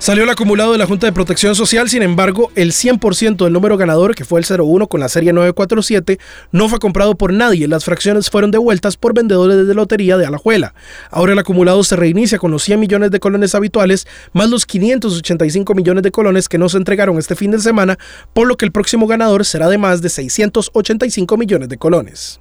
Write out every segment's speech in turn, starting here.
Salió el acumulado de la Junta de Protección Social, sin embargo, el 100% del número ganador, que fue el 01 con la serie 947, no fue comprado por nadie. Las fracciones fueron devueltas por vendedores de lotería de Alajuela. Ahora el acumulado se reinicia con los 100 millones de colones habituales, más los 585 millones de colones que no se entregaron este fin de semana, por lo que el próximo ganador será de más de 685 millones de colones.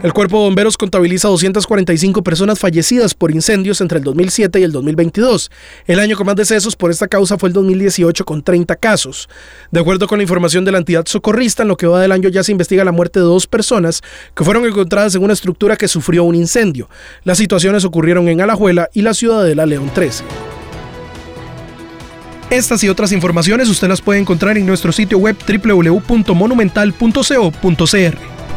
El Cuerpo de Bomberos contabiliza 245 personas fallecidas por incendios entre el 2007 y el 2022. El año con más decesos por esta causa fue el 2018 con 30 casos. De acuerdo con la información de la entidad socorrista, en lo que va del año ya se investiga la muerte de dos personas que fueron encontradas en una estructura que sufrió un incendio. Las situaciones ocurrieron en Alajuela y la ciudadela León 13. Estas y otras informaciones usted las puede encontrar en nuestro sitio web www.monumental.co.cr.